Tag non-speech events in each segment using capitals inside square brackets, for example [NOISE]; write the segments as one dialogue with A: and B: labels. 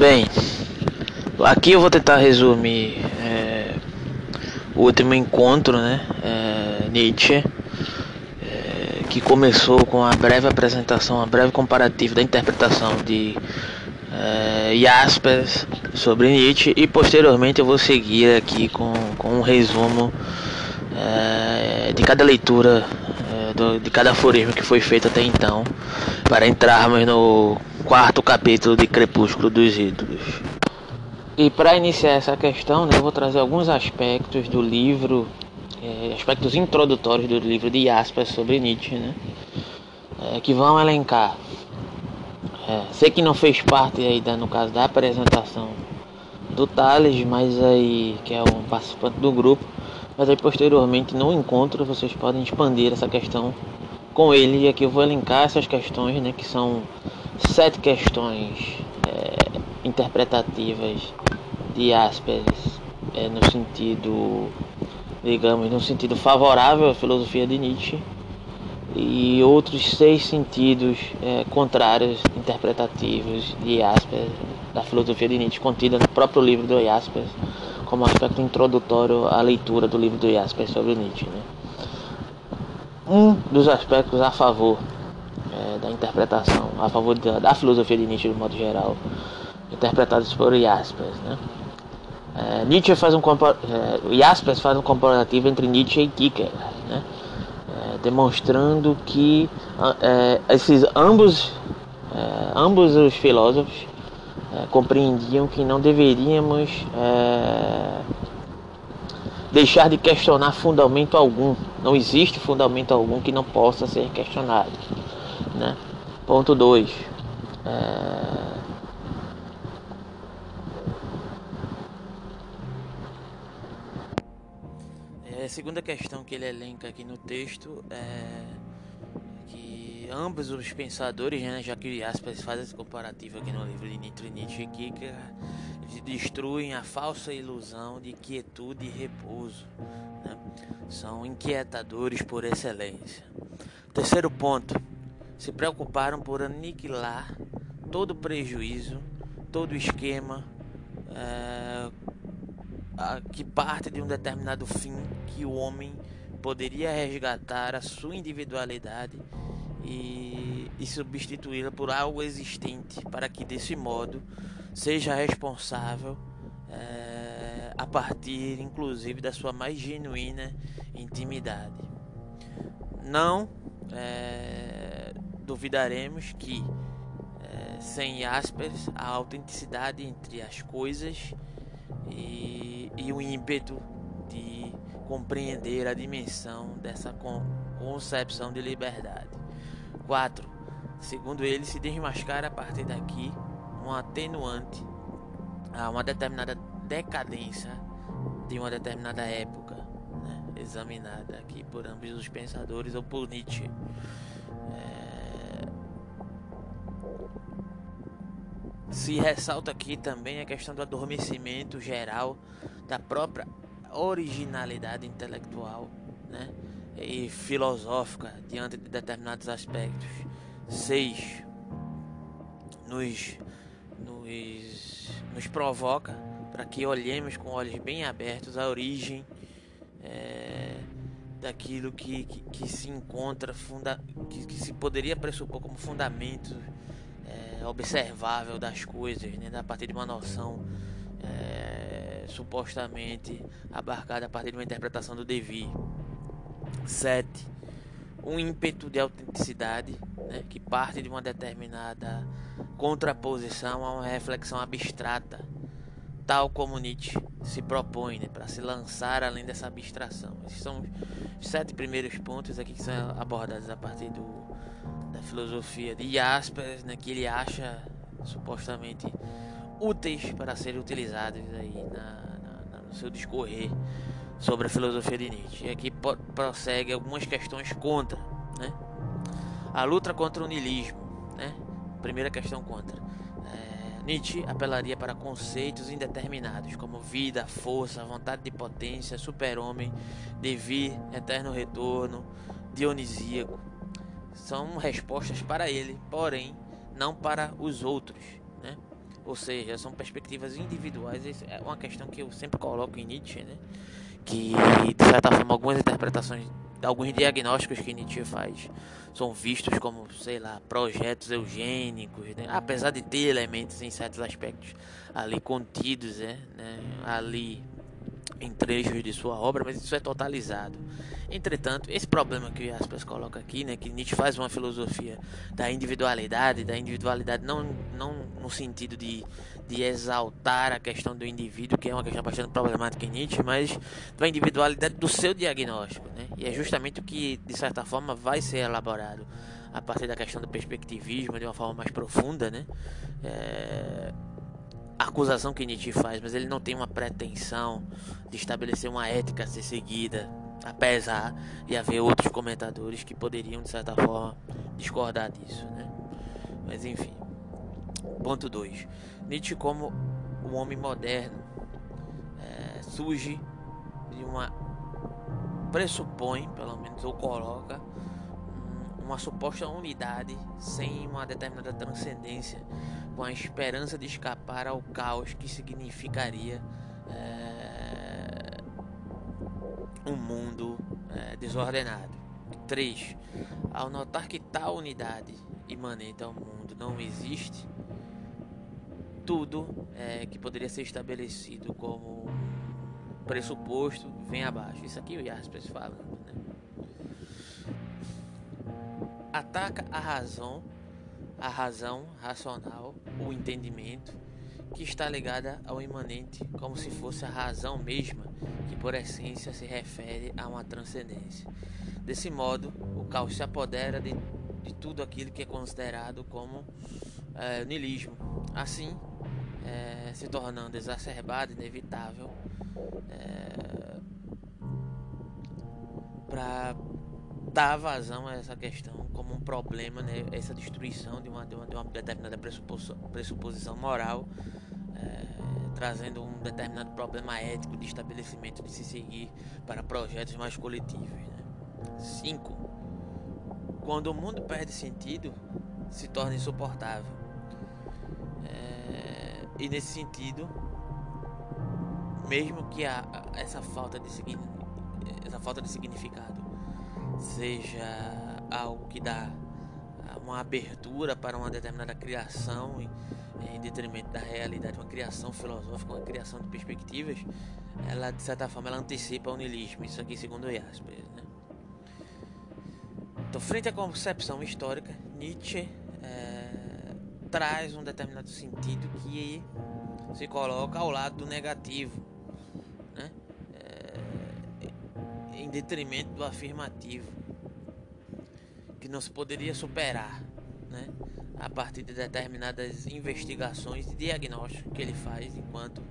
A: Bem, aqui eu vou tentar resumir é, o último encontro, né? É, Nietzsche, é, que começou com a breve apresentação, uma breve comparativa da interpretação de é, Jaspers sobre Nietzsche e posteriormente eu vou seguir aqui com, com um resumo é, de cada leitura é, do, de cada aforismo que foi feito até então para entrarmos no quarto capítulo de Crepúsculo dos Ídolos. E para iniciar essa questão, né, eu vou trazer alguns aspectos do livro, é, aspectos introdutórios do livro de Jaspers sobre Nietzsche, né, é, que vão elencar. É, sei que não fez parte aí, da, no caso da apresentação do Thales, mas aí que é um participante do grupo, mas aí posteriormente no encontro vocês podem expandir essa questão com ele e aqui eu vou elencar essas questões, né, que são sete questões é, interpretativas de Asperges é, no sentido, digamos, no sentido favorável à filosofia de Nietzsche e outros seis sentidos é, contrários interpretativos de Jaspers, da filosofia de Nietzsche, contida no próprio livro do Jaspers, como aspecto introdutório à leitura do livro do Jaspers sobre Nietzsche. Né? Um dos aspectos a favor da interpretação, a favor da, da, filosofia de Nietzsche de modo geral, interpretados por Jaspers. Né? É, Nietzsche faz um é, Jaspers faz um comparativo entre Nietzsche e Kierkegaard, né? É, demonstrando que é, esses ambos é, ambos os filósofos é, compreendiam que não deveríamos deixar de questionar fundamento algum. Não existe fundamento algum que não possa ser questionado. Né? Ponto 2. É... É, a segunda questão que ele elenca aqui no texto é que ambos os pensadores, né, já que Aspas faz esse comparativo aqui no livro de Nietzsche, e Kierkegaard, destruem a falsa ilusão de quietude e repouso. Né? São inquietadores por excelência. Terceiro ponto: se preocuparam por aniquilar todo prejuízo, todo esquema é, que parte de um determinado fim que o homem poderia resgatar a sua individualidade e, e substituí-la por algo existente, para que desse modo seja responsável é, a partir, inclusive, da sua mais genuína intimidade. Não é, duvidaremos que, é, sem aspas, a autenticidade entre as coisas e, e o ímpeto de compreender a dimensão dessa concepção de liberdade. 4. Segundo ele, se desmascara a partir daqui um atenuante a uma determinada decadência de uma determinada época, né? examinada aqui por ambos os pensadores ou por Nietzsche. É... Se ressalta aqui também a questão do adormecimento geral da própria originalidade intelectual né? e filosófica diante de determinados aspectos. 6. Nos nos, nos provoca para que olhemos com olhos bem abertos a origem é, daquilo que, que, que, se encontra, funda, que, que, se poderia pressupor como fundamento é, observável das coisas, né, a partir de uma noção é, supostamente abarcada a partir de uma interpretação do Devi. 7. Um ímpeto de autenticidade né, que parte de uma determinada contraposição a uma reflexão abstrata, tal como Nietzsche se propõe né, para se lançar além dessa abstração. Esses são os sete primeiros pontos aqui que são abordados a partir do, filosofia de Jaspers, né, que ele acha supostamente úteis para serem utilizados aí na, na, no seu discorrer sobre a filosofia de Nietzsche. E aqui prossegue algumas questões contra, né? A luta contra o niilismo, né? Primeira questão contra. É, Nietzsche apelaria para conceitos indeterminados, como vida, força, vontade de potência, super-homem, devir, eterno retorno, dionisíaco. São respostas para ele, porém não para os outros. Né? Ou seja, são perspectivas individuais. Isso é uma questão que eu sempre coloco em Nietzsche, né? Que, de certa forma, algumas interpretações, alguns diagnósticos que Nietzsche faz são vistos como, sei lá, projetos eugênicos, né? apesar de ter elementos em certos aspectos ali contidos, né? ali em trechos de sua obra, mas isso é totalizado. Entretanto, esse problema que o Jaspers coloca aqui, né, que Nietzsche faz uma filosofia da individualidade, da individualidade não, não no sentido de, de exaltar a questão do indivíduo, que é uma questão bastante problemática em Nietzsche, mas da individualidade do seu diagnóstico, né? E é justamente o que, de certa forma, vai ser elaborado a partir da questão do perspectivismo de uma forma mais profunda, né? É acusação que Nietzsche faz, mas ele não tem uma pretensão de estabelecer uma ética a ser seguida, apesar de haver outros comentadores que poderiam, de certa forma, discordar disso, né? Mas enfim. Ponto 2. Nietzsche como o homem moderno é, surge de uma pressupõe, pelo menos ou coloca uma suposta unidade sem uma determinada transcendência, com a esperança de escapar ao caos que significaria é, um mundo é, desordenado. 3. Ao notar que tal unidade imanente ao mundo não existe, tudo é, que poderia ser estabelecido como pressuposto vem abaixo. Isso aqui o Jaspers falando. Né? ataca a razão, a razão racional, o entendimento, que está ligada ao imanente, como se fosse a razão mesma, que por essência se refere a uma transcendência. Desse modo, o caos se apodera de, de tudo aquilo que é considerado como é, niilismo. Assim, é, se tornando exacerbado, inevitável, é, para dar vazão a essa questão como um problema, né, essa destruição de uma, de uma, de uma determinada pressuposição, pressuposição moral, é, trazendo um determinado problema ético de estabelecimento de se seguir para projetos mais coletivos. 5. Né? Quando o mundo perde sentido, se torna insuportável. É, e nesse sentido, mesmo que a, essa falta de essa falta de significado seja algo que dá uma abertura para uma determinada criação em, em detrimento da realidade, uma criação filosófica, uma criação de perspectivas, ela de certa forma ela antecipa o niilismo, isso aqui segundo Jaspers. Né? Então, frente à concepção histórica, Nietzsche é, traz um determinado sentido que se coloca ao lado do negativo, detrimento do afirmativo que não se poderia superar, né? A partir de determinadas investigações e diagnósticos que ele faz enquanto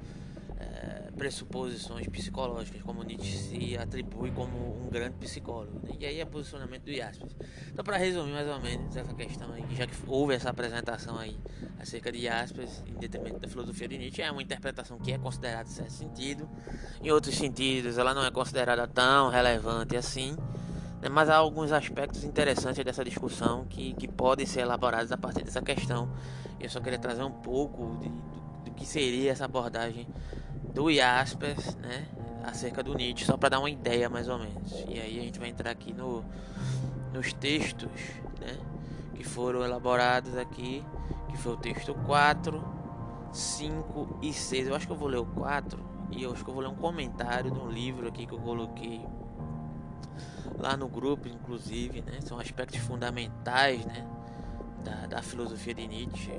A: é, pressuposições psicológicas, como Nietzsche se atribui como um grande psicólogo. Né? E aí é posicionamento do Jaspers. Então, para resumir mais ou menos essa questão aí, já que houve essa apresentação aí acerca de Jaspers, em detrimento da filosofia de Nietzsche, é uma interpretação que é considerada em certo sentido, em outros sentidos ela não é considerada tão relevante assim. Né, mas há alguns aspectos interessantes dessa discussão que, que podem ser elaborados a partir dessa questão. Eu só queria trazer um pouco de, do, do que seria essa abordagem do Jaspers, né, acerca do Nietzsche, só para dar uma ideia mais ou menos. E aí a gente vai entrar aqui no, nos textos, né, que foram elaborados aqui, que foi o texto 4, 5 e 6. Eu acho que eu vou ler o 4 e eu acho que eu vou ler um comentário de um livro aqui que eu coloquei lá no grupo, inclusive, né? São aspectos fundamentais, né? Da, da filosofia de Nietzsche,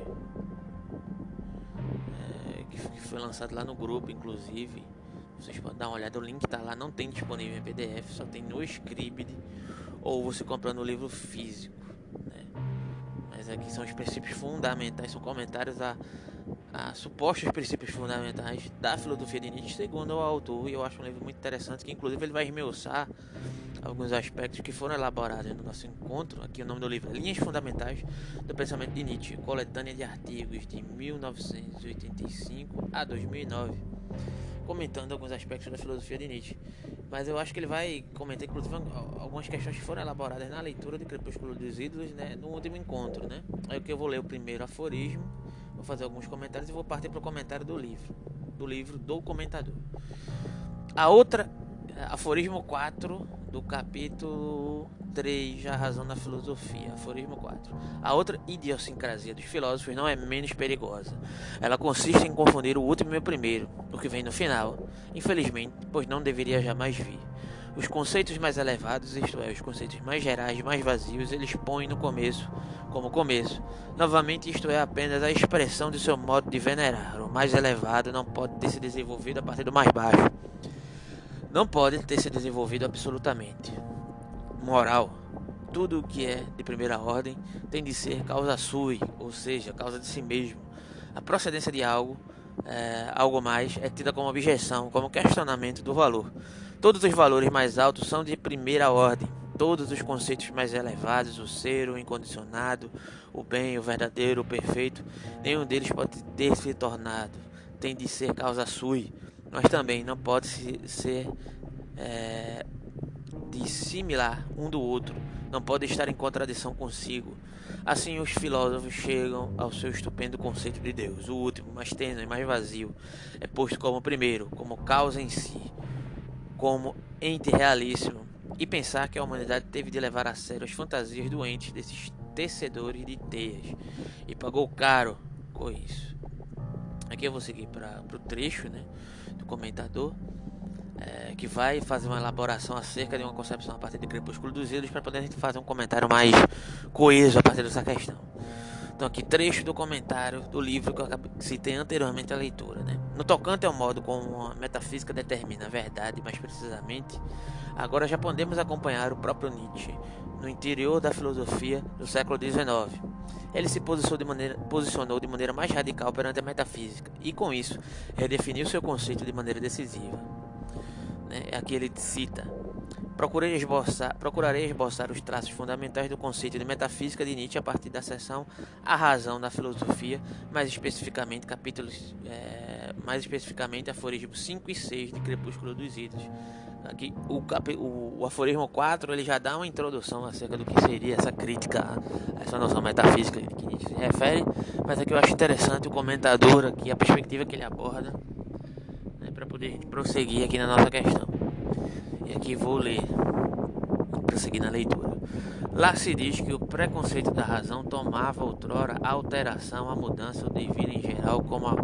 A: que, foi lançado lá no grupo, inclusive. Vocês podem dar uma olhada, o link tá lá, não tem disponível em PDF, só tem no Scribd ou você compra no livro físico, né? Mas aqui são os princípios fundamentais, são comentários a a supostos princípios fundamentais da filosofia de Nietzsche, segundo o autor, e eu acho um livro muito interessante, que inclusive ele vai esmiuçar alguns aspectos que foram elaborados no nosso encontro. Aqui o nome do livro é Linhas Fundamentais do Pensamento de Nietzsche, coletânea de artigos de 1985 a 2009, comentando alguns aspectos da filosofia de Nietzsche. Mas eu acho que ele vai comentar, inclusive, algumas questões que foram elaboradas na leitura de Crepúsculo dos Ídolos, né, no último encontro, né? O que eu vou ler o primeiro aforismo Vou fazer alguns comentários e vou partir para o comentário do livro, do livro do comentador. A outra, aforismo 4 do capítulo 3, A Razão da Filosofia, aforismo 4. A outra idiosincrasia dos filósofos não é menos perigosa. Ela consiste em confundir o último e o primeiro, o que vem no final, infelizmente, pois não deveria jamais vir. Os conceitos mais elevados, isto é, os conceitos mais gerais, mais vazios, eles põem no começo como começo. Novamente, isto é apenas a expressão de seu modo de venerar. O mais elevado não pode ter se desenvolvido a partir do mais baixo. Não pode ter se desenvolvido absolutamente. Moral. Tudo o que é de primeira ordem tem de ser causa sui, ou seja, causa de si mesmo. A procedência de algo, é, algo mais, é tida como objeção, como questionamento do valor. Todos os valores mais altos são de primeira ordem. Todos os conceitos mais elevados, o ser, o incondicionado, o bem, o verdadeiro, o perfeito, nenhum deles pode ter se tornado, tem de ser causa sui, mas também não pode ser é, dissimilar um do outro, não pode estar em contradição consigo. Assim, os filósofos chegam ao seu estupendo conceito de Deus. O último, mais tênue, mais vazio, é posto como primeiro, como causa em si, como ente realíssimo e pensar que a humanidade teve de levar a sério as fantasias doentes desses tecedores de teias e pagou caro com isso. Aqui eu vou seguir para o trecho né, do comentador é, que vai fazer uma elaboração acerca de uma concepção a partir do Crepúsculo dos Ídolos para poder a gente fazer um comentário mais coeso a partir dessa questão. Então aqui trecho do comentário do livro que eu citei anteriormente a leitura. Né? No tocante ao modo como a metafísica determina a verdade, mais precisamente, agora já podemos acompanhar o próprio Nietzsche no interior da filosofia do século XIX. Ele se posicionou de maneira, posicionou de maneira mais radical perante a metafísica e, com isso, redefiniu seu conceito de maneira decisiva. Né? Aqui ele cita Procurei esboçar, procurarei esboçar os traços fundamentais do conceito de metafísica de Nietzsche a partir da seção A Razão da Filosofia, mais especificamente capítulos, é, mais especificamente aforismos 5 e 6 de Crepúsculo dos Ídolos. Aqui, o, o, o, aforismo 4 ele já dá uma introdução acerca do que seria essa crítica essa noção metafísica que Nietzsche se refere, mas aqui eu acho interessante o comentador aqui, a perspectiva que ele aborda, né, para poder prosseguir aqui na nossa questão. E aqui vou ler, prosseguir na leitura. Lá se diz que o preconceito da razão tomava outrora a alteração, a mudança, o devir em geral como a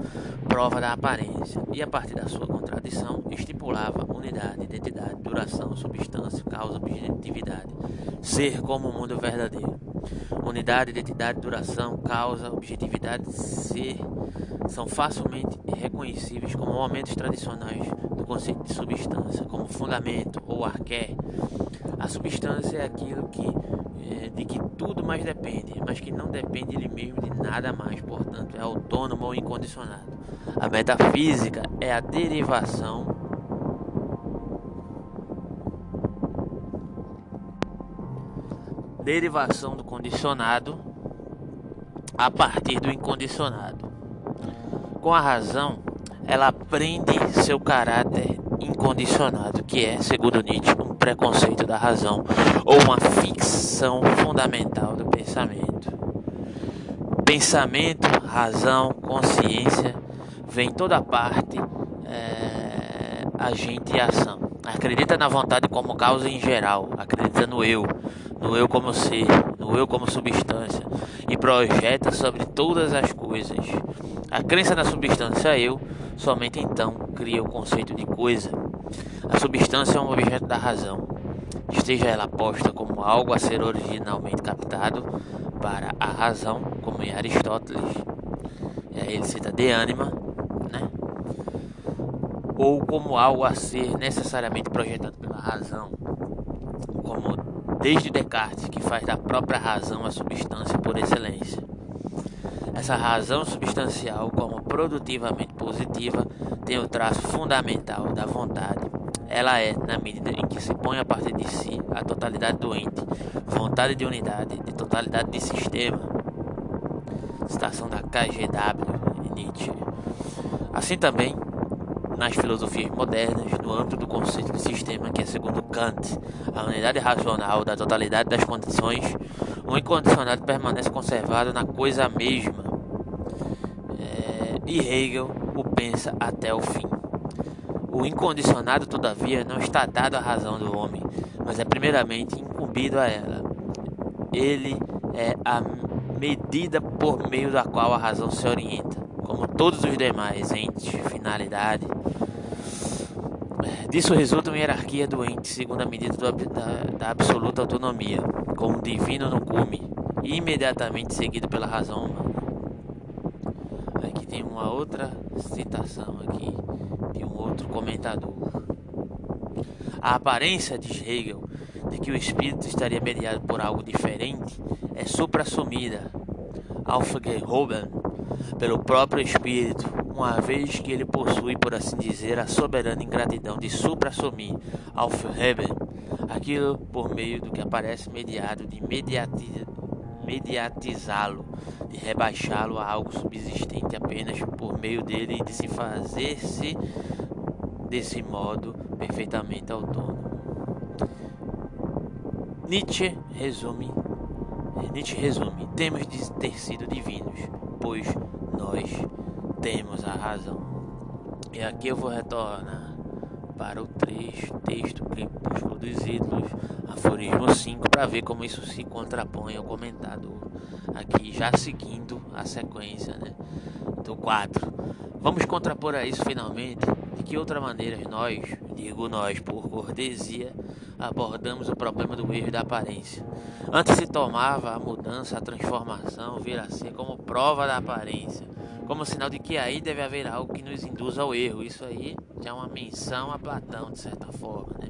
A: prova da aparência, e a partir da sua contradição estipulava unidade, identidade, duração, substância, causa, objetividade, ser como o mundo verdadeiro. Unidade, identidade, duração, causa, objetividade, ser são facilmente reconhecíveis como momentos tradicionais do conceito de substância, como fundamento ou arqué. A substância é aquilo que, é, de que tudo mais depende, mas que não depende de ele mesmo de nada mais, portanto, é autônomo ou incondicionado. A metafísica é a derivação derivação do condicionado a partir do incondicionado. Com a razão, ela prende seu caráter incondicionado, que é, segundo Nietzsche, um preconceito da razão ou uma ficção fundamental do pensamento. Pensamento, razão, consciência, vem toda parte, é, agente e ação. Acredita na vontade como causa em geral, acredita no eu, no eu como ser, no eu como substância, e projeta sobre todas as coisas. A crença na substância eu somente então cria o conceito de coisa. A substância é um objeto da razão, esteja ela posta como algo a ser originalmente captado para a razão, como em Aristóteles. É, ele cita de ânima, né? ou como algo a ser necessariamente projetado pela razão, como desde Descartes, que faz da própria razão a substância por excelência. Essa razão substancial, como produtivamente positiva, tem o traço fundamental da vontade. Ela é, na medida em que se põe a partir de si a totalidade do ente, vontade de unidade, de totalidade de sistema. Citação da KGW Nietzsche. Assim também, nas filosofias modernas, no âmbito do conceito de sistema, que é segundo Kant, a unidade racional da totalidade das condições, o incondicionado permanece conservado na coisa mesma. e Hegel o pensa até o fim. O incondicionado, todavia, não está dado à razão do homem, mas é primeiramente incumbido a ela. Ele é a medida por meio da qual a razão se orienta, como todos os demais entes, finalidade. Disso resulta uma hierarquia do ente segundo a medida do, da, da absoluta autonomia, como divino no cume, imediatamente seguido pela razão humana. Aqui tem uma outra citação aqui de um outro comentador. A aparência, diz Hegel, de que o espírito estaria mediado por algo diferente é supra-assumida, aufgehoben, pelo próprio espírito, uma vez que ele possui, por assim dizer, a soberana ingratidão de supra-assumir, aufheben, aquilo por meio do que aparece mediado de mediati mediatizá-lo, de rebaixá-lo a algo subsistente apenas por meio dele e de se fazer-se desse modo perfeitamente autônomo. Nietzsche resume, Nietzsche resume, temos de ter sido divinos, pois nós temos a razão. E aqui eu vou retornar para o trecho, texto Crepúsculo dos Ídolos, aforismo 5, para ver como isso se contrapõe ao comentado aqui, já seguindo a sequência né, do 4. Vamos contrapor a isso finalmente de que outra maneira nós, digo nós por cortesia, abordamos o problema do erro da aparência. Antes se tomava a mudança, a transformação, vir a ser como prova da aparência como sinal de que aí deve haver algo que nos induza ao erro. Isso aí já é uma menção a Platão, de certa forma, né?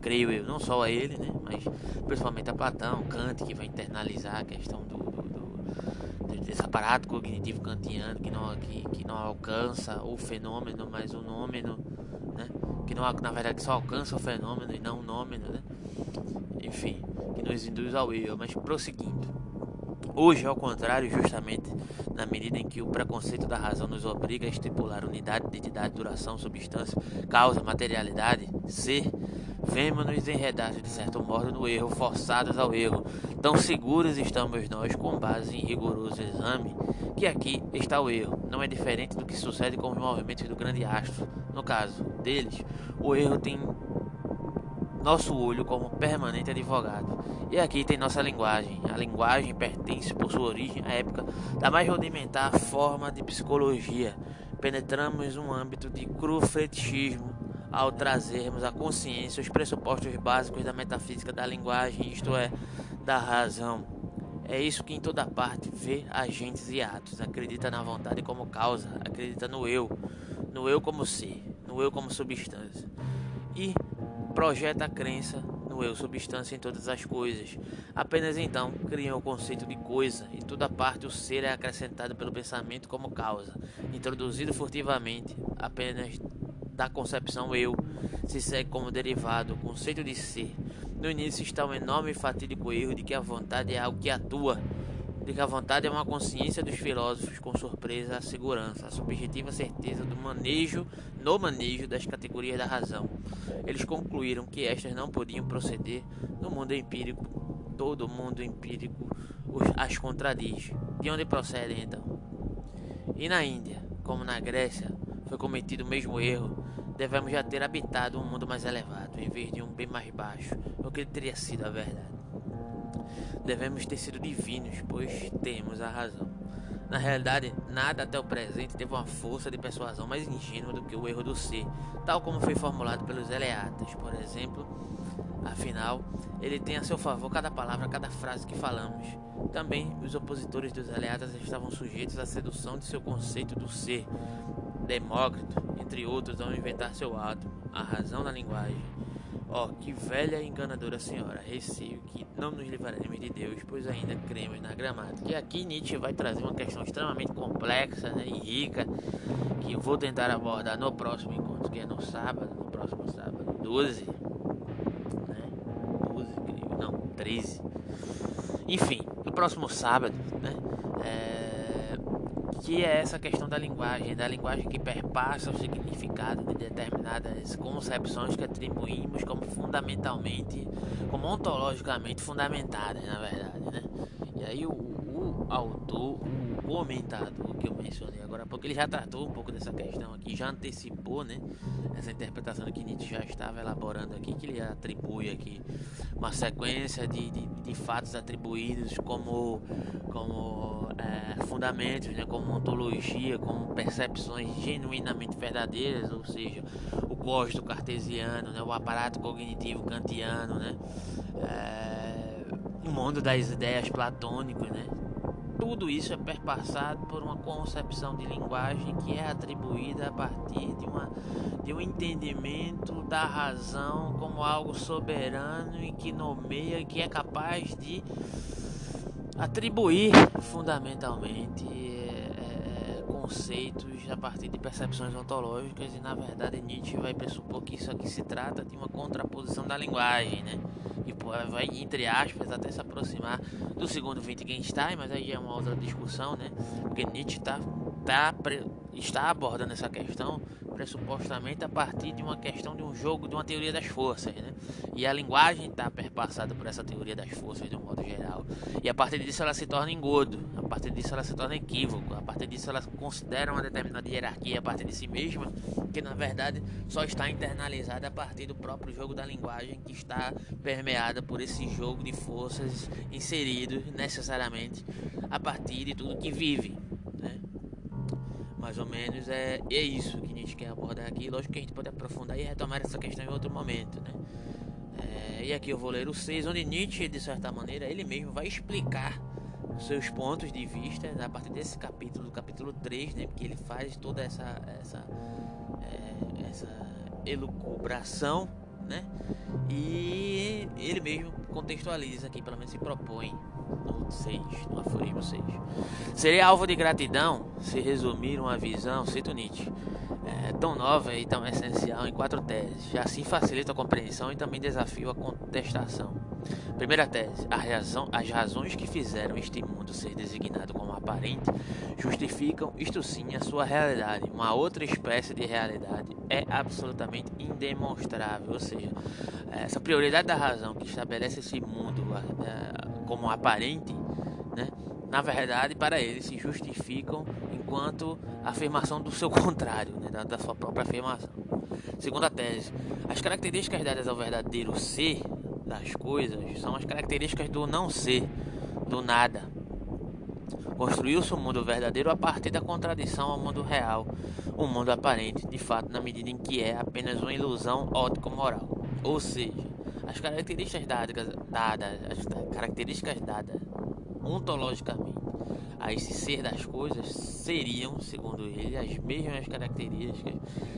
A: Creio eu, não só a ele, né? Mas principalmente a Platão, Kant, que vai internalizar a questão do, do, do desse aparato cognitivo kantiano que não, que, que não alcança o fenômeno, mas o nômeno, né? Que não, na verdade só alcança o fenômeno e não o nômeno, né? Enfim, que nos induz ao erro. Mas prosseguindo. Hoje, ao contrário, justamente na medida em que o preconceito da razão nos obriga a estipular unidade, identidade, duração, substância, causa, materialidade, ser, vemos-nos enredados de certo modo no erro, forçados ao erro. Tão seguros estamos nós, com base em rigoroso exame, que aqui está o erro. Não é diferente do que sucede com os movimentos do grande astro. No caso deles, o erro tem nosso olho como permanente advogado. E aqui tem nossa linguagem. A linguagem pertence, por sua origem, à época da mais rudimentar forma de psicologia. Penetramos um âmbito de cru fetichismo ao trazermos à consciência os pressupostos básicos da metafísica da linguagem, isto é, da razão. É isso que em toda parte vê agentes e atos, acredita na vontade como causa, acredita no eu, no eu como ser, no eu como substância. E projeta a crença no eu substância em todas as coisas. Apenas então criam o conceito de coisa e toda parte o ser é acrescentado pelo pensamento como causa, introduzido furtivamente apenas da concepção eu, se segue como derivado o conceito de ser. No início está um enorme e fatídico erro de que a vontade é algo que atua de que a vontade é uma consciência dos filósofos com surpresa a segurança, a subjetiva certeza do manejo, no manejo das categorias da razão. Eles concluíram que estas não podiam proceder no mundo empírico, todo mundo empírico as contradiz. De onde procedem então? E na Índia, como na Grécia, foi cometido o mesmo erro, devemos já ter habitado um mundo mais elevado, em vez de um bem mais baixo, o que teria sido a verdade. Devemos ter sido divinos, pois temos a razão. Na realidade, nada até o presente teve uma força de persuasão mais ingênua do que o erro do ser, tal como foi formulado pelos Eleatas, por exemplo. Afinal, ele tem a seu favor cada palavra, cada frase que falamos. Também os opositores dos Eleatas estavam sujeitos à sedução de seu conceito do ser. Demócrito, entre outros, ao inventar seu átomo, a razão da linguagem Ó, que velha enganadora senhora, receio que não nos livraremos de Deus, pois ainda cremos na gramática. E aqui Nietzsche vai trazer uma questão extremamente complexa né, e rica, que eu vou tentar abordar no próximo encontro, que é no sábado, no próximo sábado, 12, né, 12, creio, não, 13. Enfim, no próximo sábado, né, é que é essa questão da linguagem, da linguagem que perpassa o significado de determinadas concepções que atribuímos como fundamentalmente, como ontologicamente fundamentadas, na verdade, né? E aí o, o autor, o comentador que eu mencionei agora há pouco, ele já tratou um pouco dessa questão aqui, já antecipou, né? Essa interpretação que Nietzsche já estava elaborando aqui, que ele atribui aqui uma sequência de, de, de fatos atribuídos como, como é, fundamentos, né? como ontologia, como percepções genuinamente verdadeiras, ou seja, o gosto cartesiano, né? o aparato cognitivo kantiano, né? É, o mundo das ideias platônicos, né? Tudo isso é perpassado por uma concepção de linguagem que é atribuída a partir de, uma, de um entendimento da razão como algo soberano e que nomeia, que é capaz de atribuir fundamentalmente é, conceitos a partir de percepções ontológicas e na verdade Nietzsche vai pressupor que isso aqui se trata de uma contraposição da linguagem, né? E vai entre aspas até se aproximar do segundo Wittgenstein, mas aí é uma outra discussão, né? Porque Nietzsche tá, tá, está abordando essa questão pressupostamente a partir de uma questão de um jogo, de uma teoria das forças, né? E a linguagem está perpassada por essa teoria das forças de um modo geral. E a partir disso ela se torna engodo, a partir disso ela se torna equívoco, a partir disso ela considera uma determinada hierarquia a partir de si mesma, que na verdade só está internalizada a partir do próprio jogo da linguagem que está permeada por esse jogo de forças inserido necessariamente a partir de tudo que vive mais ou menos é, é isso que a gente quer abordar aqui. Lógico que a gente pode aprofundar e retomar essa questão em outro momento, né? É, e aqui eu vou ler o 6, onde Nietzsche, de certa maneira, ele mesmo vai explicar seus pontos de vista né, a partir desse capítulo, do capítulo 3, né? Porque ele faz toda essa, essa, é, essa elucubração, né? E ele mesmo contextualiza aqui, pelo menos se propõe no 6, no aforismo 6. Seria alvo de gratidão se resumir uma visão, cito Nietzsche, é, tão nova e tão essencial em quatro teses. Assim facilita a compreensão e também desafia a contestação. Primeira tese: a as razões que fizeram este mundo ser designado como aparente justificam, isto sim, a sua realidade. Uma outra espécie de realidade é absolutamente indemonstrável, ou seja, essa prioridade da razão que estabelece esse mundo é, como aparente, né? na verdade, para eles se justificam enquanto afirmação do seu [LAUGHS] contrário, né? da, da sua própria afirmação. Segunda tese: as características dadas ao verdadeiro ser das coisas são as características do não ser, do nada. Construiu-se o um mundo verdadeiro a partir da contradição ao mundo real, o um mundo aparente, de fato, na medida em que é apenas uma ilusão ótico-moral. Ou seja, as características dadas, dadas, as características dadas ontologicamente a esse ser das coisas seriam, segundo ele, as mesmas características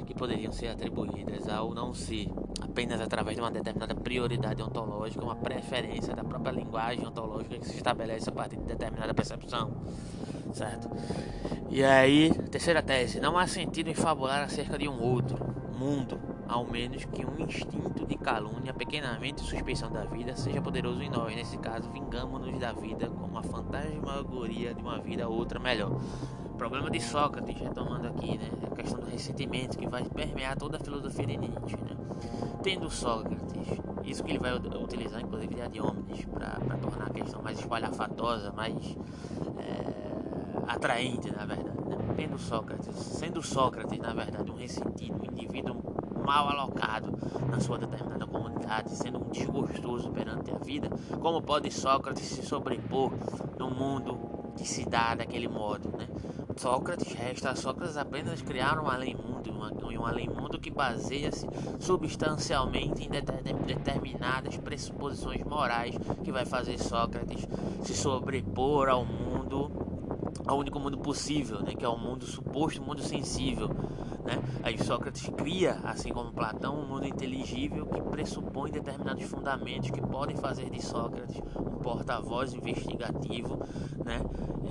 A: que poderiam ser atribuídas ao não ser, apenas através de uma determinada prioridade ontológica, uma preferência da própria linguagem ontológica que se estabelece a partir de determinada percepção, certo? E aí, terceira tese, não há sentido em fabular acerca de um outro mundo ao menos que um instinto de calúnia, pequenamente suspeição da vida, seja poderoso em nós. Nesse caso, vingamos-nos da vida como a fantasmagoria de uma vida outra melhor. problema de Sócrates, retomando aqui, né? A questão do ressentimento que vai permear toda a filosofia de Nietzsche, né? Tendo Sócrates, isso que ele vai utilizar, inclusive, de ad homines, para tornar a questão mais espalhafatosa, mais é, atraente, na verdade. Né? Tendo Sócrates, sendo Sócrates, na verdade, um ressentido, um indivíduo mal alocado na sua determinada comunidade, sendo um desgostoso perante a vida, como pode Sócrates se sobrepor no mundo que se dá daquele modo, né? Sócrates resta a Sócrates apenas criar um além-mundo, um além-mundo que baseia-se substancialmente em determinadas pressuposições morais que vai fazer Sócrates se sobrepor ao mundo, ao único mundo possível, né? Que é o mundo suposto, mundo sensível, né? Aí Sócrates cria, assim como Platão, um mundo inteligível que pressupõe determinados fundamentos que podem fazer de Sócrates um porta-voz investigativo, né?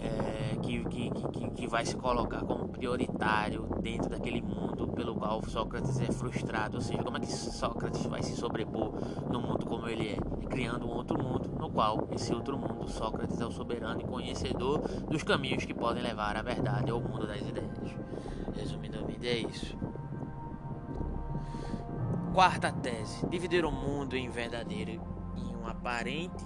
A: É, que, que, que, que vai se colocar como prioritário dentro daquele mundo pelo qual Sócrates é frustrado. Ou seja, como é que Sócrates vai se sobrepor no mundo como ele é criando um outro mundo no qual esse outro mundo Sócrates é o soberano e conhecedor dos caminhos que podem levar à verdade ao mundo das ideias. Resumidamente é isso. Quarta tese: dividir o mundo em verdadeiro e um aparente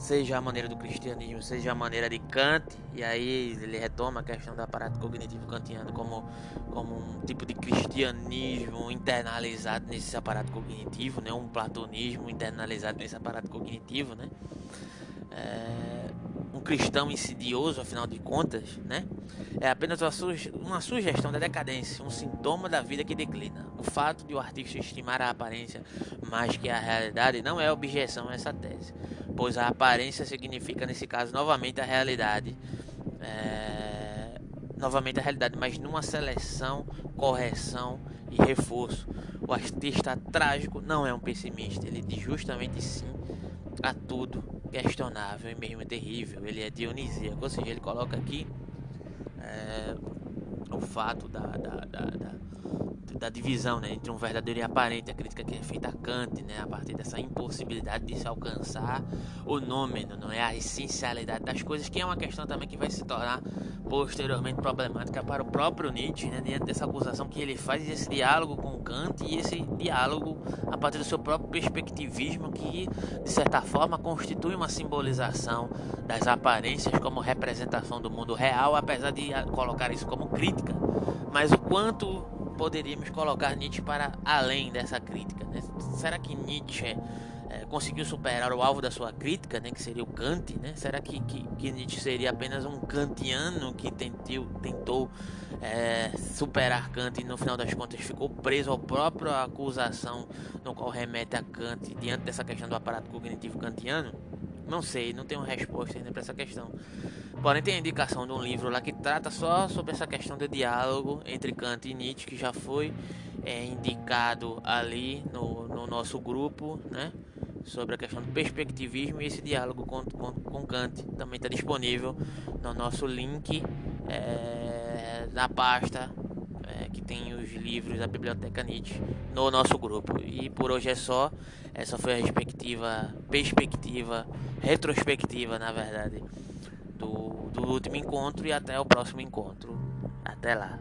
A: seja a maneira do cristianismo, seja a maneira de Kant, e aí ele retoma a questão do aparato cognitivo kantiano como, como um tipo de cristianismo internalizado nesse aparato cognitivo, né? um platonismo internalizado nesse aparato cognitivo, né? É, um cristão insidioso, afinal de contas, né? É apenas uma, suge uma sugestão da decadência, um sintoma da vida que declina. O fato de o artista estimar a aparência mais que a realidade não é objeção a essa tese, pois a aparência significa, nesse caso, novamente a realidade. É... Novamente a realidade, mas numa seleção, correção e reforço. O artista trágico não é um pessimista, ele diz justamente sim a tudo questionável e mesmo terrível. Ele é dionisíaco, ou seja, ele coloca aqui é, o fato da, da, da, da da divisão né, entre um verdadeiro e aparente, a crítica que é feita a Kant, né, a partir dessa impossibilidade de se alcançar o nômeno, não é? A essencialidade das coisas, que é uma questão também que vai se tornar posteriormente problemática para o próprio Nietzsche, né, diante dessa acusação que ele faz esse diálogo com Kant e esse diálogo a partir do seu próprio perspectivismo que de certa forma constitui uma simbolização das aparências como representação do mundo real, apesar de colocar isso como crítica, mas o quanto poderíamos colocar Nietzsche para além dessa crítica. Né? Será que Nietzsche é, conseguiu superar o alvo da sua crítica, né, que seria o Kant? Né? Será que, que, que Nietzsche seria apenas um kantiano que tentiu, tentou é, superar Kant e no final das contas ficou preso à própria acusação no qual remete a Kant diante dessa questão do aparato cognitivo kantiano? Não sei, não tenho resposta ainda para essa questão. Porém, tem a indicação de um livro lá que trata só sobre essa questão do diálogo entre Kant e Nietzsche, que já foi é, indicado ali no, no nosso grupo, né? Sobre a questão do perspectivismo e esse diálogo com, com, com Kant também está disponível no nosso link é, na pasta é, que tem os livros da Biblioteca Nietzsche no nosso grupo. E por hoje é só. Essa foi a respectiva perspectiva, retrospectiva, na verdade, do, do último encontro e até o próximo encontro. Até lá.